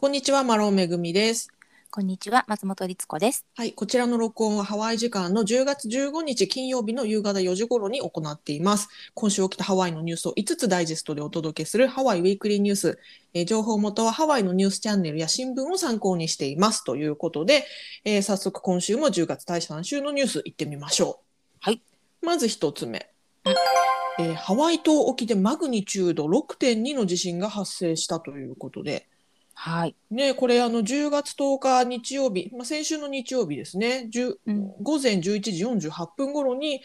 こんにちは、マロンめぐみです。こんにちは、松本律子です。はい、こちらの録音はハワイ時間の10月15日金曜日の夕方4時頃に行っています。今週起きたハワイのニュースを5つダイジェストでお届けするハワイウィークリーニュース。えー情報元はハワイのニュースチャンネルや新聞を参考にしていますということで、えー早速今週も10月第3週のニュース行ってみましょう。はい。まず一つ目。うんえーハワイ島沖でマグニチュード6.2の地震が発生したということで、はい。ね、これあの10月10日日曜日、まあ、先週の日曜日ですね、10うん午前11時48分頃に、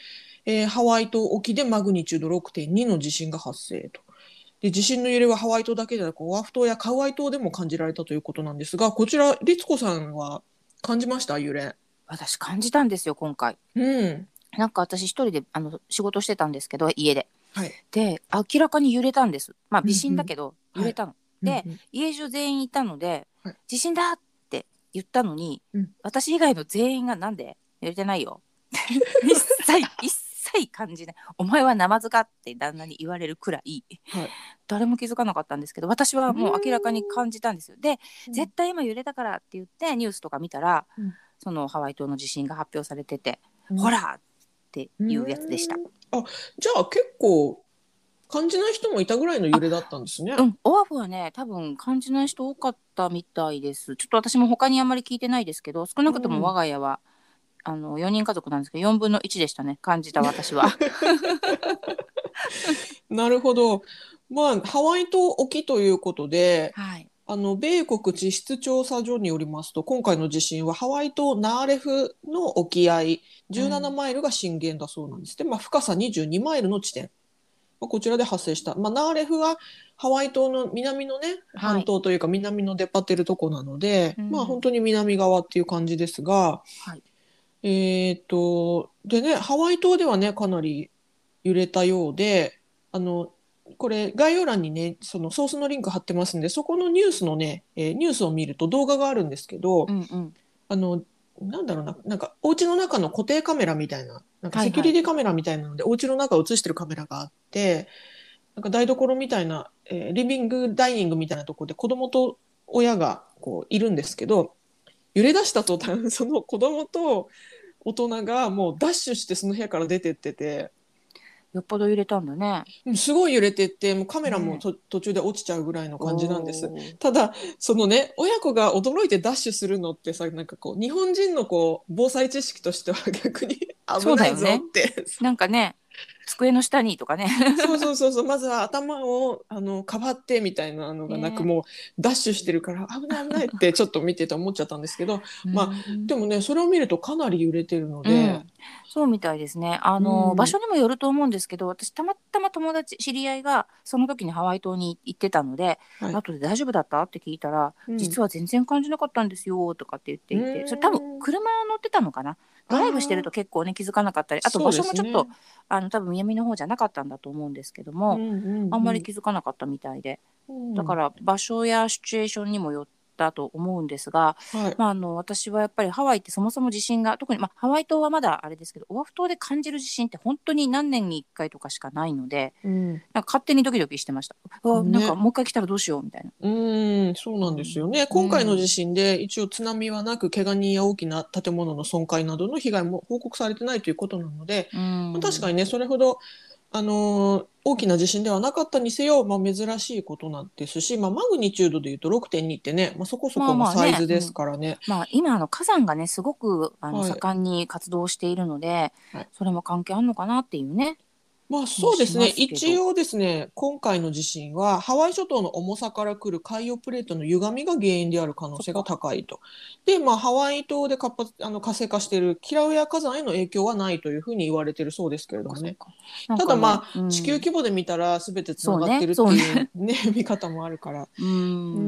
えーハワイ島沖でマグニチュード6.2の地震が発生と。で地震の揺れはハワイ島だけでなくオアフ島やカウアイ島でも感じられたということなんですがこちら律子さんは感じました？揺れ。私感じたんですよ、今回。うんなんか私一人であの仕事してたんですけど、家で。はい、で、明らかに揺れたんです。まあ、微震だけど、揺れたの。でうんうん家中全員いたので、はい地震だって言ったのに、うん私以外の全員がなんで揺れてないよ。一切、一切感じない。お前はナマズかって旦那に言われるくらい、はい。誰も気づかなかったんですけど、私はもう明らかに感じたんですよ。で、絶対今揺れたからって言ってニュースとか見たら、うん。そのハワイ島の地震が発表されてて、うんほら！っていうやつでした。うん。あじゃあ結構感じない人もいたぐらいの揺れだったんですね。うん、オアフはね多分感じない人多かったみたいです。ちょっと私も他にあんまり聞いてないですけど少なくとうんも我が家は、あの4人家族なんですけど4分の1でしたね感じた私は。なるほど。まあ、ハワイ島沖ということで、はい、あの、米国地質調査所によりますと、今回の地震はハワイ島ナーレフの沖合17マイルが震源だそうなんです。で、まあ、深さ22マイルの地点。まあ、こちらで発生した。まあ、ナーレフはハワイ島の南のね、はい。半島というか南の出っ張ってるとこなので、うん。まあ、本当に南側っていう感じですが、はい。えーっと、でね、ハワイ島ではね、かなり揺れたようで、あの、これ概要欄にね、そのソースのリンク貼ってますんで、そこのニュースのね、えーニュースを見ると動画があるんですけど、うんうん、あの、なんだろうな、なんか、お家の中の固定カメラみたいな、なんかはいはい。セキュリティカメラみたいなので、お家の中を映してるカメラがあって、なんか台所みたいな、えーリビングダイニングみたいなところで子供と親がこういるんですけど、揺れ出した途端、その子供と大人がもうダッシュしてその部屋から出てってて、よっぽど揺れたんだね。うんすごい揺れてって、もうカメラもねと、途中で落ちちゃうぐらいの感じなんです。ただそのね親子が驚いてダッシュするのってさなんかこう日本人のこう防災知識としては 逆に危ないぞって。なんかね机の下にとかね。そうそうそうそう。まずは頭をあのかばってみたいなのがなく、ね。もうダッシュしてるから危ない危ないってちょっと見てて思っちゃったんですけどまあうんでもねそれを見るとかなり揺れてるので、うん。そうみたいですね。あの、うん。場所にもよると思うんですけど、私たまたま友達知り合いがその時にハワイ島に行ってたので、はい後で大丈夫だった？って聞いたら、うん実は全然感じなかったんですよとかって言っていて、うん。それ多分車乗ってたのかな？ドライブしてると結構ね気づかなかったり、あと場所もちょっと、あの多分南の方じゃなかったんだと思うんですけども、あんまり気づかなかったみたいで、だからら場所やシチュエーションにもよったと思うんですが、はいまあ、あの私はやっぱりハワイってそもそも地震が特に、まあ、ハワイ島はまだあれですけどオアフ島で感じる地震って本当に何年に1回とかしかないのでうんなんか勝手にドキドキしてました。うわねなんかもう一回来たらどうしようみたいな。うん、そうなんですよね。今回の地震で一応津波はなく、怪我人や大きな建物の損壊などの被害も報告されてないということなので、うんまあ確かにね、それほど、あのー大きな地震ではなかったにせよ、まあ、珍しいことなんですし、まあ、マグニチュードでいうと6.2ってね、まあ、そこそこのサイズですからね。まあ、今あの火山がねすごくあの、はい盛んに活動しているので、はいそれも関係あるのかなっていうね。まあそうですね。一応ですね今回の地震はハワイ諸島の重さから来る海洋プレートの歪みが原因である可能性が高いと。でまあハワイ島で活発あの活性化しているキラウエア火山への影響はないというふうに言われているそうですけれどもね。ねただまあ、うん。地球規模で見たら全てつながってるっていうね。見方もあるから。うん。う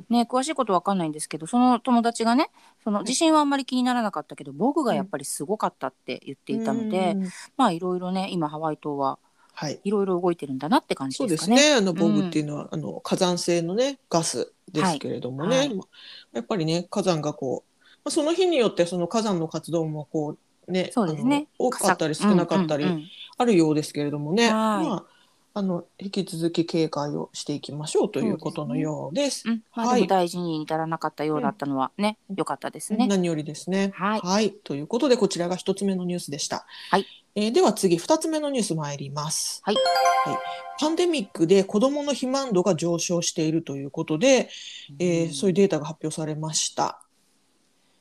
ん。ね、詳しいことわかんないんですけどその友達がねその地震はあんまり気にならなかったけど僕がやっぱりすごかったって言っていたので、うん。まあいろいろね今ハワイ島ははい。いろいろ動いてるんだなって感じそうでかね。ですすね。あのボグっていうのは、あの火山性のねガスですけれどもね、はい。はいまあやっぱりね火山がこう、まあ、その日によってその火山の活動もこうねそうですね。多かったり少なかったりうん。うんうんあるようですけれどもね、はい。まああの引き続き警戒をしていきましょうということのようです。うん、まあ、でも大事に至らなかったようだったのはね、良、うん、かったですね。何よりですね。はい、はい、ということでこちらが一つ目のニュースでした。はい。えー、では次二つ目のニュース参ります。はい。はい。パンデミックで子どもの肥満度が上昇しているということで、えー、そういうデータが発表されました。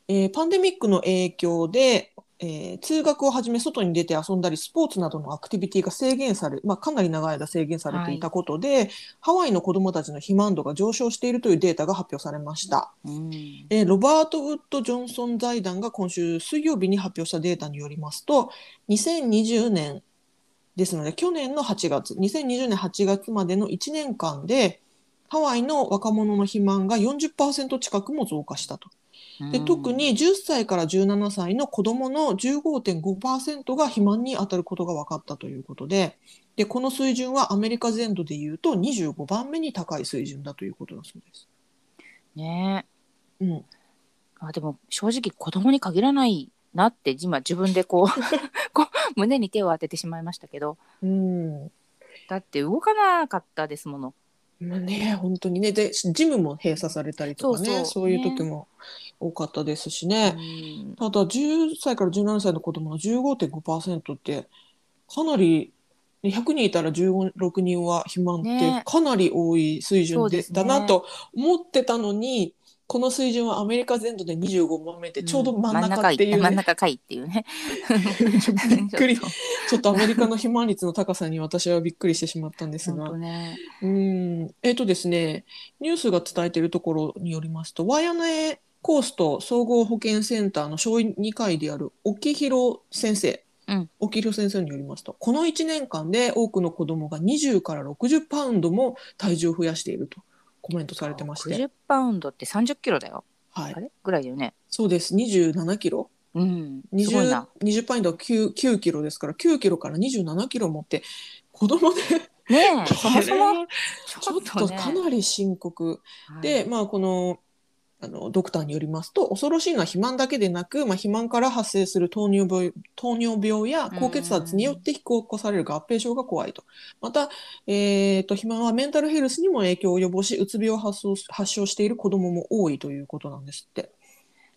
えー、パンデミックの影響でえー、通学をはじめ外に出て遊んだりスポーツなどのアクティビティが制限され、まあ、かなり長い間制限されていたことで、はい、ハワイの子どもたちの肥満度が上昇しているというデータが発表されました、うん、えー、ロバート・ウッド・ジョンソン財団が今週水曜日に発表したデータによりますと2020年ですので去年の8月2020年8月までの1年間でハワイの若者の肥満が40%近くも増加したと。で特に10歳から17歳の子どもの15.5%が肥満に当たることが分かったということででこの水準はアメリカ全土でいうと25番目に高い水準だということだそうです。ねえ。うん、あでも正直子供に限らないなって今自分でこう こう胸に手を当ててしまいましたけど、うん、だって動かなかったですもの。まあね、本当にね。でジムも閉鎖されたりとかね。そういう時も多かったですしね、ただ10歳から17歳の子供の15.5%ってかなり100人いたら16人は肥満ってかなり多い水準で、ね、だなと思ってたのにこの水準はアメリカ全土で25番目でちょうど真ん中っていう、ね。うん、真ん中かいっていうね。びっくり。ちょっとアメリカの肥満率の高さに私はびっくりしてしまったんですが、ね、うん。えっ、ー、とですねニュースが伝えているところによりますとワイアナエコースト総合保健センターの小児科医である沖広先生。うん、沖広先生によりますとこの1年間で多くの子どもが20から60パウンドも体重を増やしているとコメントされてまして。60パウンドって30キロだよ。はい。あれ？ぐらいだよね。そうです。27キロ？うん。すごいな。20, パウンドは 9, 9キロですから9キロから27キロ持って子供で。ねえ。そもそも。ちょっとかなり深刻、はい、でまあこのあのドクターによりますと恐ろしいのは肥満だけでなく、まあ、肥満から発生する糖尿病糖尿病や高血圧によって引き起こされる合併症が怖いとまた、えーと、肥満はメンタルヘルスにも影響を及ぼしうつ病を発発症している子どもも多いということなんですって。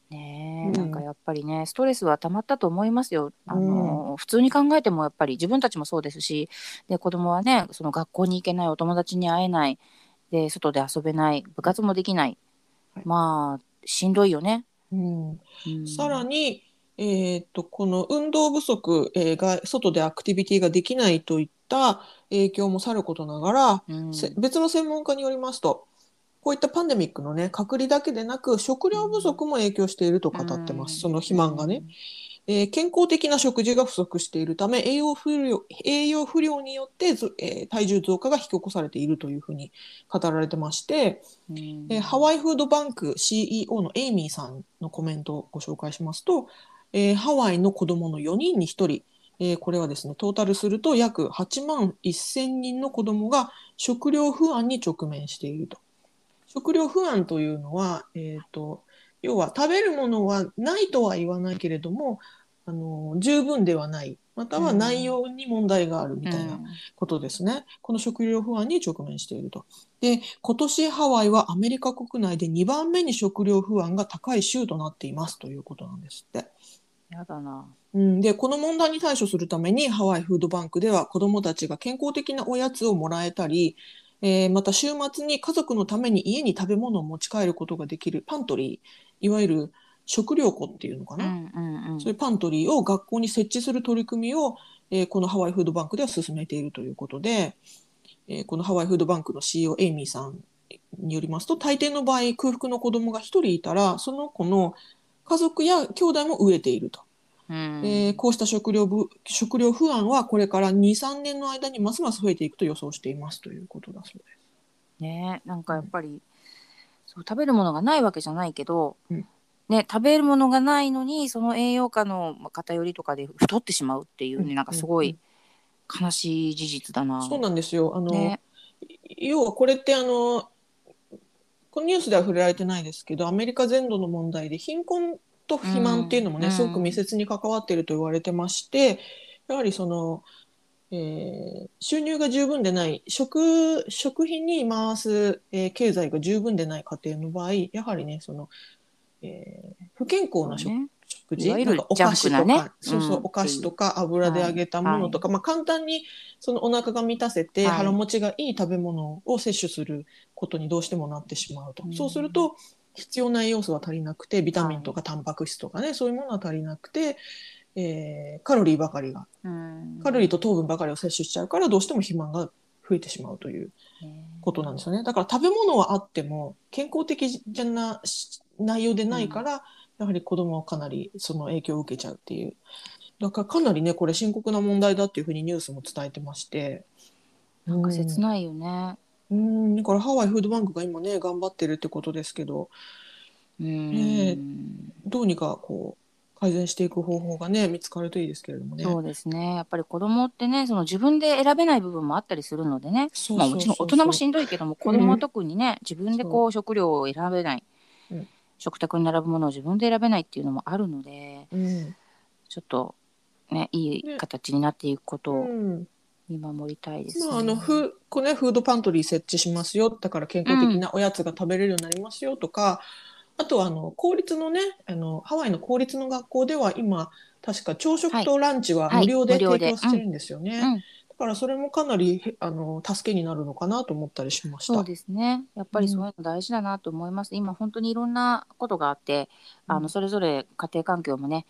ねなんかやっぱりねストレスはたまったと思いますよ。あの、うん、普通に考えてもやっぱり自分たちもそうですしで子供はねその学校に行けないお友達に会えないで外で遊べない部活もできないまあしんどいよね。うん、うん、さらに、えーと、この運動不足、えー、が外でアクティビティができないといった影響もさることながら、うん、別の専門家によりますとこういったパンデミックのね隔離だけでなく食料不足も影響していると語ってます、うん、その肥満がね。えー、健康的な食事が不足しているため栄養不良栄養不良によって、えー、体重増加が引き起こされているというふうに語られてまして、うん、えー、ハワイフードバンク CEO のエイミーさんのコメントをご紹介しますと、えー、ハワイの子どもの4人に1人えー、これはですねトータルすると約8万1000人の子どもが食料不安に直面していると。食料不安というのは、えーと要は食べるものはないとは言わないけれどもあの十分ではない。または内容に問題があるみたいなことですね、うん、この食料不安に直面していると。で今年ハワイはアメリカ国内で2番目に食料不安が高い州となっていますということなんですって。やだな、うん、でこの問題に対処するためにハワイフードバンクでは子どもたちが健康的なおやつをもらえたりえー、また週末に家族のために家に食べ物を持ち帰ることができるパントリーいわゆる食料庫っていうのかな、そういうパントリーを学校に設置する取り組みを、えー、このハワイフードバンクでは進めているということで、えー、このハワイフードバンクの CEO エイミーさんによりますと大抵の場合空腹の子供が1人いたらその子の家族や兄弟も飢えていると。うん、えー、こうした食料不食料不安はこれから23年の間にますます増えていくと予想していますということだそうです。ねなんかやっぱり、うん、そう食べるものがないわけじゃないけど、うん、ね、食べるものがないのにその栄養価の偏りとかで太ってしまうっていうね、うん、なんかすごい悲しい事実だな。そうなんですよ。あの、ね、要はこれってあのこのニュースでは触れられてないですけどアメリカ全土の問題で貧困と肥満っていうのもね、うん、すごく密接に関わっていると言われてましてやはりそのえー、収入が十分でない食食品に回す、えー、経済が十分でない家庭の場合やはりねその、えー、不健康な食,、ね、食事なんかお菓子とか、ね、そうそう、うん、お菓子とか油で揚げたものとか、はい、まあ、簡単にそのお腹が満たせて、腹持ちがいい食べ物を摂取することにどうしてもなってしまうと。そうすると必要な栄養素は足りなくてビタミンとかタンパク質とかね、そういうものは足りなくて、えー、カロリーばかりが、カロリーと糖分ばかりを摂取しちゃうからどうしても肥満が増えてしまうということなんですよね。だから食べ物はあっても健康的じゃな内容でないから、うん、やはり子供はかなりその影響を受けちゃうっていう。だからかなりねこれ深刻な問題だっていうふうにニュースも伝えてまして。なんか切ないよね。うんだからハワイフードバンクが今ね頑張ってるってことですけど、ね、どうにかこう改善していく方法がね見つかるといいですけれどもね。そうですね。やっぱり子供ってねその自分で選べない部分もあったりするのでね。まあもちろん大人もしんどいけども子供は特にね、うん、自分でこう食料を選べない、うん、食卓に並ぶものを自分で選べないっていうのもあるので、うん、ちょっとねいい形になっていくことを、見守りたいです、ね、まあ、あのフこね、フードパントリー設置しますよだから健康的なおやつが食べれるようになりますよとか、うん、あとはあの公立のねあのハワイの公立の学校では今確か朝食とランチは無料で提供してるんですよね。はいはいうん、だからそれもかなりあの助けになるのかなと思ったりしました。そうですね。やっぱりそういうの大事だなと思います。うん、今本当にいろんなことがあって、あのそれぞれ家庭環境もね、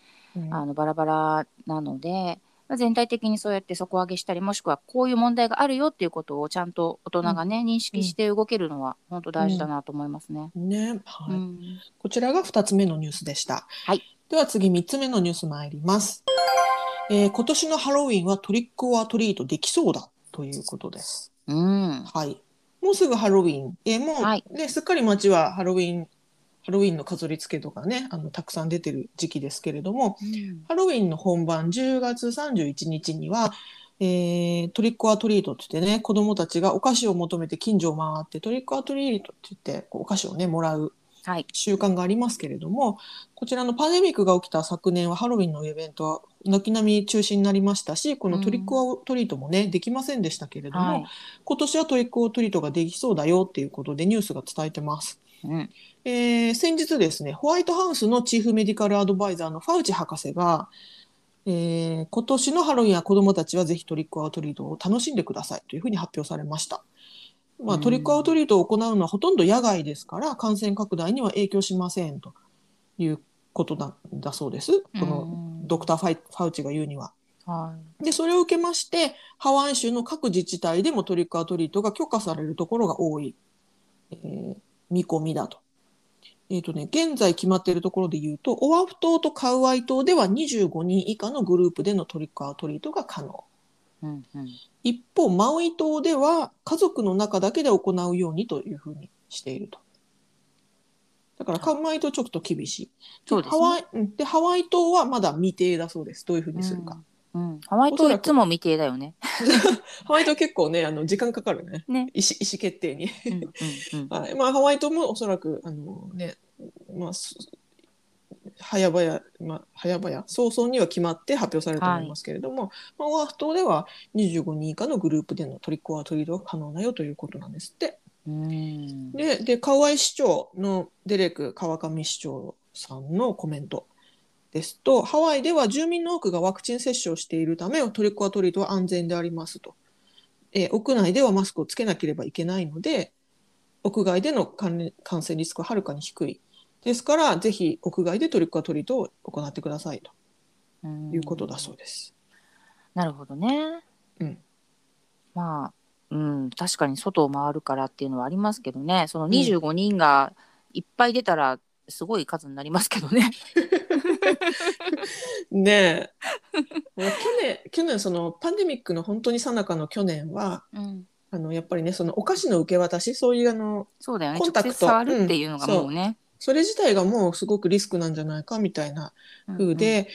あのバラバラなので、全体的にそうやって底上げしたりもしくはこういう問題があるよっていうことをちゃんと大人がね、うん、認識して動けるのは本当大事だなと思いますね。うん、ねはい、うん、こちらが2つ目のニュースでした。はい、では次3つ目のニュース参ります。えー、今年のハロウィンはトリックオアトリートできそうだということです。うん、はい。もうすぐハロウィン。えー、もうね、はい、すっかり街はハロウィンハロウィンの飾り付けとかねあのたくさん出てる時期ですけれども、うん、ハロウィンの本番10月31日には、えー、トリックアトリートって言ってね子どもたちがお菓子を求めて近所を回ってトリックアトリートって言ってこうお菓子をねもらう習慣がありますけれども、はい、こちらのパンデミックが起きた昨年はハロウィンのイベントは軒並み中止になりましたしこのトリックオトリートもね、うん、できませんでしたけれども、はい、今年はトリックオトリートができそうだよっていうことでニュースが伝えてます。うんえー、先日ですね、ホワイトハウスのチーフメディカルアドバイザーのファウチ博士が、えー、今年のハロウィンは子どもたちはぜひトリックアウトリートを楽しんでくださいというふうに発表されました。まあ、トリックアウトリートを行うのはほとんど野外ですから感染拡大には影響しませんということだだそうです。このドクターファイファウチが言うには。はい、でそれを受けましてハワイ州の各自治体でもトリックアウトリートが許可されるところが多い、えー、見込みだと。えっ、ー、とね、現在決まっているところで言うと、オアフ島とカウアイ島では25人以下のグループでのトリックアトリートが可能。うんうん、一方、マウイ島では家族の中だけで行うようにというふうにしていると。だから、カウアイ島ちょっと厳しい。そうです、ね、ハワイでハワイ島はまだ未定だそうです。どういうふうにするか。うん、うん、ハワイ島いつも未定だよね。ハワイ島結構ね、あの時間かかるね。ね意思意思決定に はい。まあハワイ島もおそらくあのね、まあ早々、まあ、早々早々には決まって発表されると思いますけれども、はい、まあ、オアフ島では25人以下のグループでのトリックオアトリートが可能だよということなんですって。でで河合市長のデレク川上市長さんのコメントですとハワイでは住民の多くがワクチン接種をしているためトリックオアトリートは安全でありますと。え屋内ではマスクをつけなければいけないので屋外での感染リスクははるかに低いですから、ぜひ屋外でトリックアトリートを行ってくださいということだそうです。なるほどね。うん。まあ、うん、確かに外を回るからっていうのはありますけどね、その25人がいっぱい出たら、すごい数になりますけどね。ねえ。去年、去年そのパンデミックの本当にさなかの去年は、うん、あのやっぱりねそのお菓子の受け渡しそういうあのそうだよね。コンタクト。触るっていうのがもうね、それ自体がもうすごくリスクなんじゃないかみたいな風で、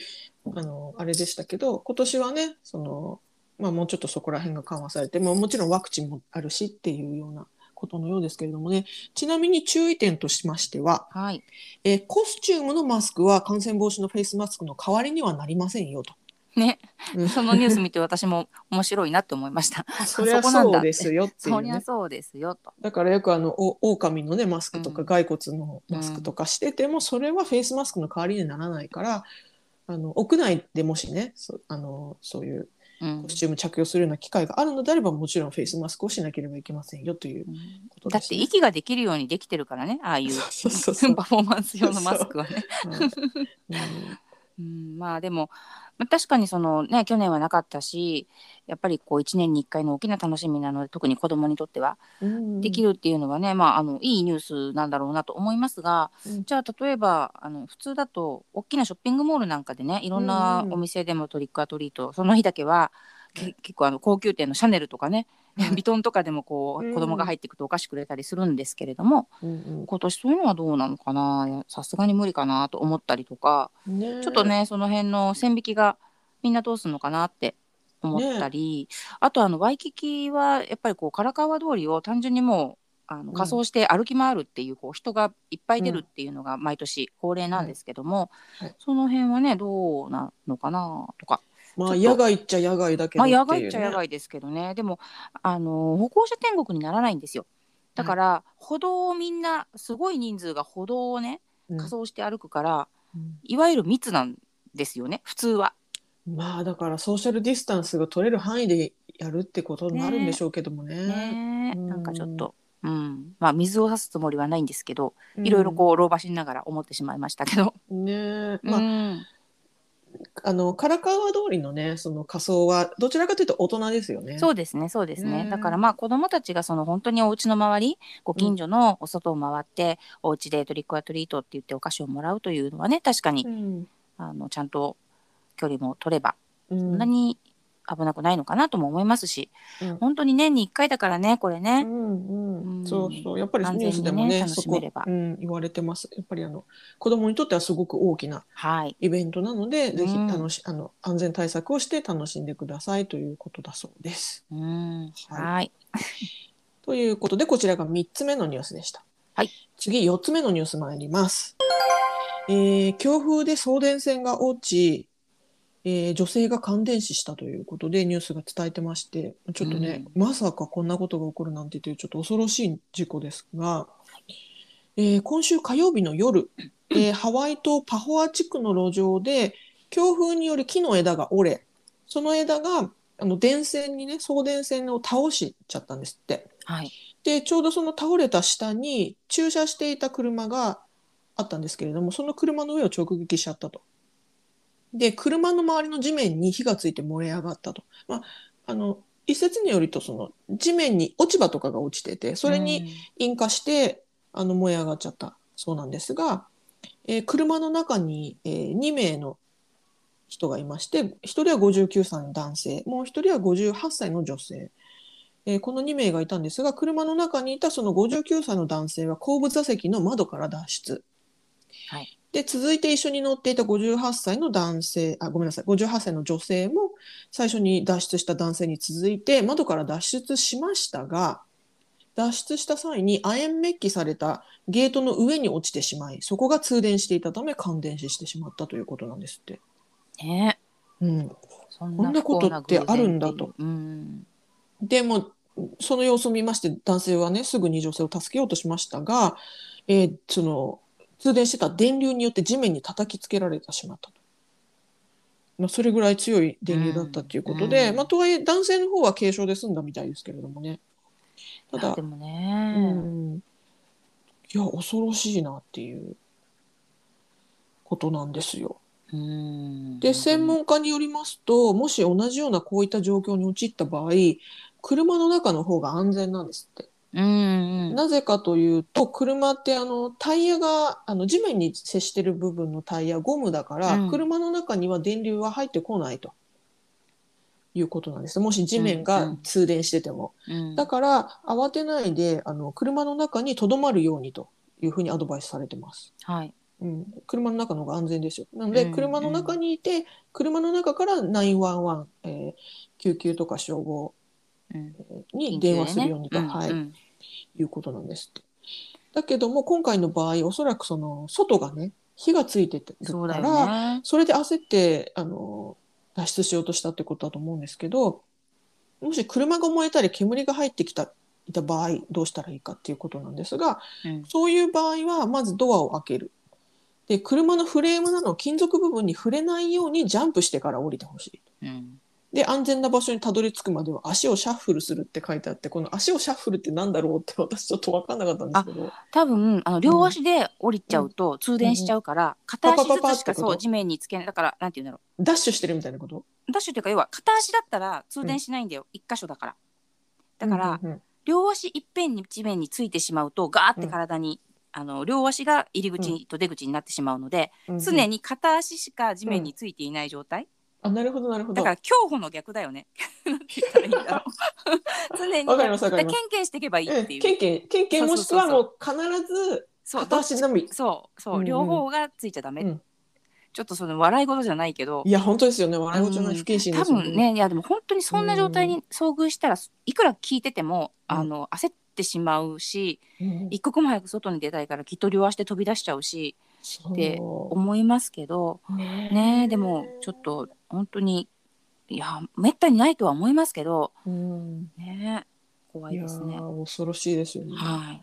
うん。うん、あのあれでしたけど今年はねその、まあ、もうちょっとそこら辺が緩和されてももちろんワクチンもあるしっていうようなことのようですけれどもね。ちなみに注意点としましては、はい。えー、コスチュームのマスクは感染防止のフェイスマスクの代わりにはなりませんよと。ね、そのニュース見て私も面白いなって思いました。そりゃそうですよっていう、ね、そりゃそうですよと。だからよくあのお狼のねマスクとか骸骨のマスクとかしてても、うん、それはフェイスマスクの代わりにならないからあの屋内でもしねそあのそういうコスチューム着用するような機会があるのであれば、もちろんフェイスマスクをしなければいけませんよということです、ね、だって息ができるようにできてるからねああいうパフォーマンス用のマスクはね。うん、まあでもまあ、確かにそのね去年はなかったしやっぱりこう1年に1回の大きな楽しみなので特に子どもにとってはできるっていうのはね、まあ、あのいいニュースなんだろうなと思いますが、うん、じゃあ例えばあの普通だと大きなショッピングモールなんかでねいろんなお店でもトリックアトリートその日だけは結構あの高級店のシャネルとかねビトンとかでもこう、子供が入っていくとお菓子くれたりするんですけれども、うんうん、今年そういうのはどうなのかな？さすがに無理かなと思ったりとか、ね、ちょっとねその辺の線引きがみんなどうするのかなって思ったり、ね、あとあのワイキキはやっぱりこう唐川通りを単純にもうあの仮装して歩き回るっていう,、こう人がいっぱい出るっていうのが毎年恒例なんですけども、うん。はい、その辺はねどうなのかなとか。まあ野外っちゃ野外だけど、ね、まあ野外っちゃ野外ですけどね。でもあの歩行者天国にならないんですよ。だから、歩道をみんなすごい人数が歩道をね仮装して歩くから、うん、いわゆる密なんですよね普通は。まあだからソーシャルディスタンスが取れる範囲でやるってことになるんでしょうけどもね。ね。なんかちょっと、うん、まあ水を差すつもりはないんですけど、いろいろこう老婆しながら思ってしまいましたけど。ねまあ、うんあの唐川通りのねその仮装はどちらかというと大人ですよね。そうですねそうですね。だからまあ子どもたちがその本当にお家の周りご近所のお外を回って、うん、お家でトリックアトリートって言ってお菓子をもらうというのはね確かに、うん、あのちゃんと距離も取れば、そんなに危なくないのかなとも思いますし、うん、本当に年に1回だからねこれね、うんうん、そうそう。やっぱりニュースでもね楽しめれば、うん、言われてます。やっぱりあの子供にとってはすごく大きなイベントなので、はい、ぜひ楽し、あの安全対策をして楽しんでくださいということだそうです。うん、はい。ということでこちらが3つ目のニュースでした。はい、次4つ目のニュース参ります。えー、強風で送電線が落ちえー、女性が感電死したということでニュースが伝えてましてちょっとね、うん、まさかこんなことが起こるなんてというちょっと恐ろしい事故ですが、えー、今週火曜日の夜、えー、ハワイ島パホア地区の路上で強風により木の枝が折れその枝があの電線にね送電線を倒しちゃったんですって。はい、でちょうどその倒れた下に駐車していた車があったんですけれどもその車の上を直撃しちゃったと。で、車の周りの地面に火がついて燃え上がったと。まあ、あの、一説によると、その、地面に落ち葉とかが落ちてて、それに引火して、うん、あの、燃え上がっちゃったそうなんですが、えー、車の中に、えー、2名の人がいまして、1人は59歳の男性、もう1人は58歳の女性。えー、この2名がいたんですが、車の中にいたその59歳の男性は後部座席の窓から脱出。はい、で、続いて一緒に乗っていた58歳の男性、あ、ごめんなさい、58歳の女性も最初に脱出した男性に続いて窓から脱出しましたが、脱出した際に亜鉛メッキされたゲートの上に落ちてしまい、そこが通電していたため感電死してしまったということなんですって。ねうん。こんなことってあるんだと。うん、でも、その様子を見まして男性はねすぐに女性を助けようとしましたが、えー、その通電してた電流によって地面に叩きつけられてしまったと。まあ、それぐらい強い電流だったということで、うん、まあ、とはいえ男性の方は軽傷で済んだみたいですけれどもね。ただ、でもね、うん、いや、恐ろしいなっていうことなんですよ。で、専門家によりますと、もし同じようなこういった状況に陥った場合、車の中の方が安全なんですって。うんうん、なぜかというと車ってあのタイヤがあの地面に接してる部分のタイヤゴムだから、うん、車の中には電流は入ってこないと。いうことなんです。もし地面が通電してても、うん。うん、だから慌てないであの車の中にとどまるようにというふうにアドバイスされてます。はい。うん、車の中の方が安全ですよ。なので、車の中にいて、車の中から911、えー、救急とか消防に電話するようにと、ね、はい、うん、いうことなんですって。だけども今回の場合おそらくその外がね火がついてるからそ,、ね、それで焦ってあの脱出しようとしたってことだと思うんですけどもし車が燃えたり煙が入ってきたいた場合どうしたらいいかっていうことなんですが、うん、そういう場合はまずドアを開ける。で車のフレームなど金属部分に触れないようにジャンプしてから降りてほしい。うんで安全な場所にたどり着くまでは足をシャッフルするって書いてあってこの足をシャッフルってなんだろうって私ちょっと分かんなかったんですけど。多分あの両足で降りちゃうと通電しちゃうから、うん、片足ずつしかそう地面につけないだからなんて言うんだろうダッシュしてるみたいなこと？ダッシュっていうか要は片足だったら通電しないんだよ、一、うん、箇所だから。だから、うんうんうん、両足いっぺんに地面についてしまうとガーって体に、うん、あの両足が入り口と出口になってしまうので、うん、常に片足しか地面についていない状態、あなるほどなるほど。だから競歩の逆だよね。なんて言ったらいいんだろう。常にわかりますわかります。ケンケンしていけばいいっていう、ケンケンケンケンもしくはもう必ず片足のみ。そうそう、うんうん、両方がついちゃダメ、うん、ちょっとその笑い事じゃないけど。いや本当ですよね。笑い事じゃない不謹慎ですよね、多分ねいやでも本当にそんな状態に遭遇したら、いくら聞いてても、うん、あの焦ってしまうし、うん、一刻も早く外に出たいからきっと両足で飛び出しちゃうしって思いますけどねねでもちょっと本当にいやめったにないとは思いますけど、うん、ね怖いですね。恐ろしいですよね。はい。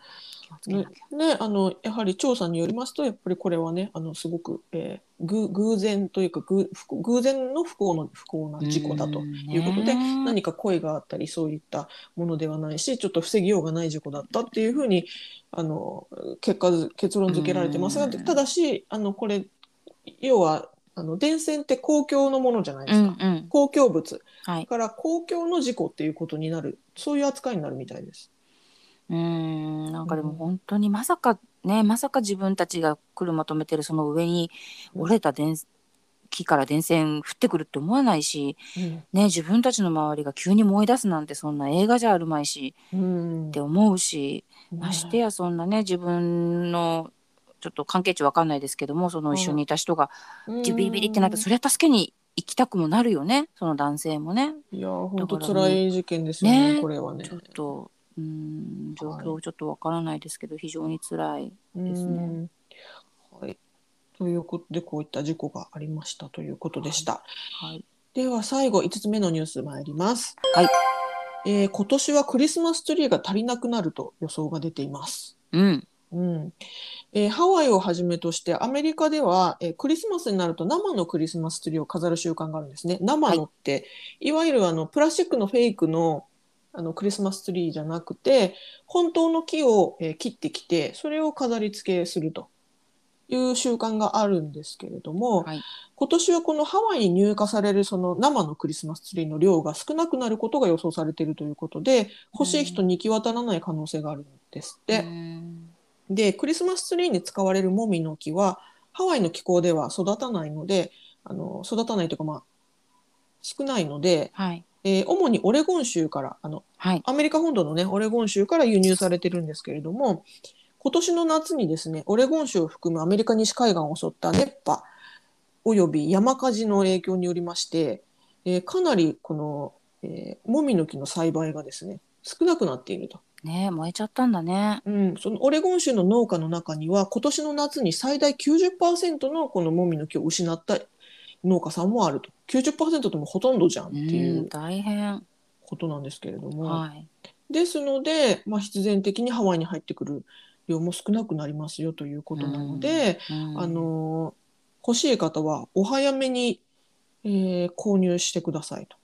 ねねあのやはり調査によりますとやっぱりこれはねあのすごく、えー、ぐ偶然というか偶偶然の不幸の不幸な事故だということで何か声があったりそういったものではないしちょっと防ぎようがない事故だったっていうふうにあの結果結論付けられてますがただしあのこれ要はあの電線って公共のものじゃないですか、うんうん、公共物、はい、から公共の事故っていうことになるそういう扱いになるみたいです。うん。なんかでも本当にまさかね、まさか自分たちが車止めてるその上に折れた電木から電線降ってくるって思わないし、うん、ね、自分たちの周りが急に燃え出すなんてそんな映画じゃあるまいし、うん、って思うし、ましてやそんなね自分のちょっと関係値わかんないですけどもその一緒にいた人がビリビリってなったらそれは助けに行きたくもなるよね。その男性もね。いや本当辛い事件ですよね、ね、これはね。ちょっとうん状況ちょっとわからないですけど、はい、非常に辛いですね。はい、ということでこういった事故がありましたということでした。はい、はい、では最後5つ目のニュース参ります。はいえー、今年はクリスマスツリーが足りなくなると予想が出ています。うん、うんえー、ハワイをはじめとしてアメリカでは、えー、クリスマスになると生のクリスマスツリーを飾る習慣があるんですね。生のって、はい、いわゆるあのプラスチックのフェイクのあのクリスマスツリーじゃなくて本当の木を、えー、切ってきてそれを飾り付けすると。いう習慣があるんですけれども、はい、今年はこのハワイに入荷されるその生のクリスマスツリーの量が少なくなることが予想されているということで欲しい人に行き渡らない可能性があるんですって。でクリスマスツリーに使われるモミの木はハワイの気候では育たないのであの育たないというかまあ少ないので、はい、えー、主にオレゴン州からあの、はい、アメリカ本土のねオレゴン州から輸入されてるんですけれども今年の夏にですねオレゴン州を含むアメリカ西海岸を襲った熱波および山火事の影響によりまして、えー、かなりこの、えー、もみの木の栽培がですね少なくなっていると。ね燃えちゃったんだね。うん、そのオレゴン州の農家の中には今年の夏に最大90%のこのもみの木を失った農家さんもあると。90%でもほとんどじゃんっていう大変。ことなんですけれども、はい、ですので、まあ、必然的にハワイに入ってくる量も少なくなりますよということなので、あの欲しい方はお早めに、えー、購入してくださいと。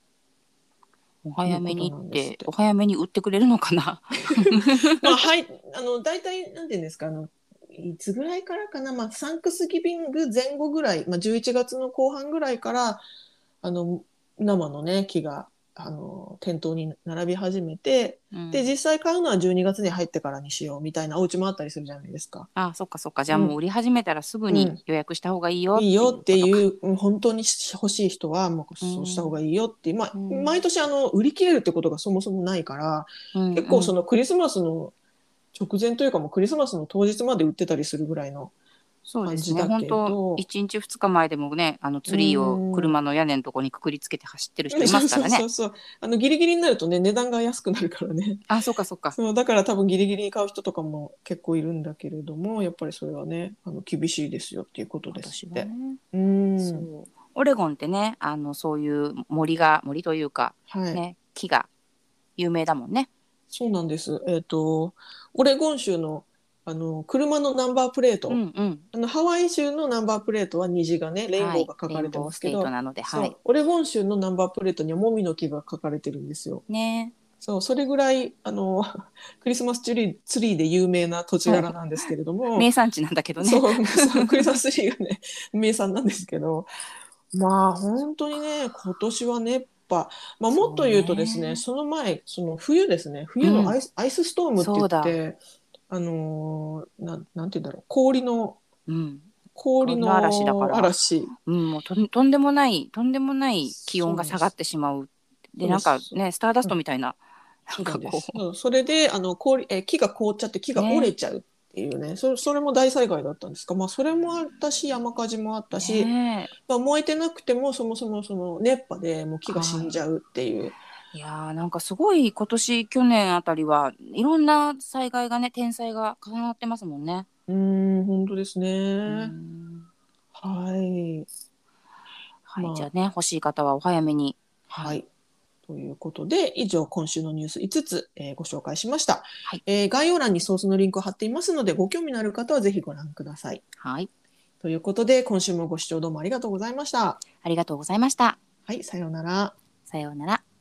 お早めにって。お早めに売ってくれるのかな？まあはいあの大体なんていうんですかあのいつぐらいからかな、まあ、サンクスギビング前後ぐらい、まあ、11月の後半ぐらいからあの生のね木があの店頭に並び始めて、うん、で実際買うのは12月に入ってからにしようみたいなお家もあったりするじゃないですか。あそっかそっか。じゃあもう売り始めたらすぐに予約した方がいいよ、うん、いいよっていう本当に欲しい人はもうそうした方がいいよっていう、まあ、毎年あの売り切れるってことがそもそもないから、結構そのクリスマスの直前というかもうクリスマスの当日まで売ってたりするぐらいのそうですね本当1日2日前でもねあのツリーを車の屋根のとこにくくりつけて走ってる人いますからね。そうそうあのギリギリになるとね値段が安くなるからね。あそうかそうか。そうだから多分ギリギリに買う人とかも結構いるんだけれどもやっぱりそれはねあの厳しいですよっていうことですって。ね、うんオレゴンってねあのそういう森が森というか、はい。ね木が有名だもんね。そうなんです。えっ、と、オレゴン州の、あの、車のナンバープレート、うんうん。あの、ハワイ州のナンバープレートは虹がね、レインボーが書かれてますけど、はいはい。オレゴン州のナンバープレートにはモミの木が書かれてるんですよ。ね。そう、それぐらい、あの、クリスマスツリーツリーで有名な土地柄なんですけれども、名産地なんだけどね。そう、クリスマスツリーがね、名産なんですけど、まあ、本当にね、今年は熱波、まあ、もっと言うとですね、そそうの前、その冬ですね、冬のアイス,、アイスストームって言って、あのーなん、なんて言うんだろう、氷の、うん。氷の嵐だから。嵐。うん、もうとんとんでもないとんでもない気温が下がってしまう。でなんかねスターダストみたいな。そうなんでなんかこすうん。それであの氷え木が凍っちゃって木が折れちゃうっていうね。それそれも大災害だったんですか、まあ、それもあったし山火事もあったし、ねまあ、燃えてなくてもそもそもその熱波でもう木が死んじゃうっていう、えいやーなんかすごい今年去年あたりはいろんな災害がね天災が重なってますもんね。うーん本当ですね、うん。はい。はい、まあ。じゃあね欲しい方はお早めに。はい。ということで、以上、今週のニュース5つ、えーご紹介しました、はいえー概要欄にソースのリンクを貼っていますので、ご興味のある方はぜひご覧ください。はいということで、今週もご視聴どうもありがとうございました。ありがとうございました。はい、さようなら。さようなら。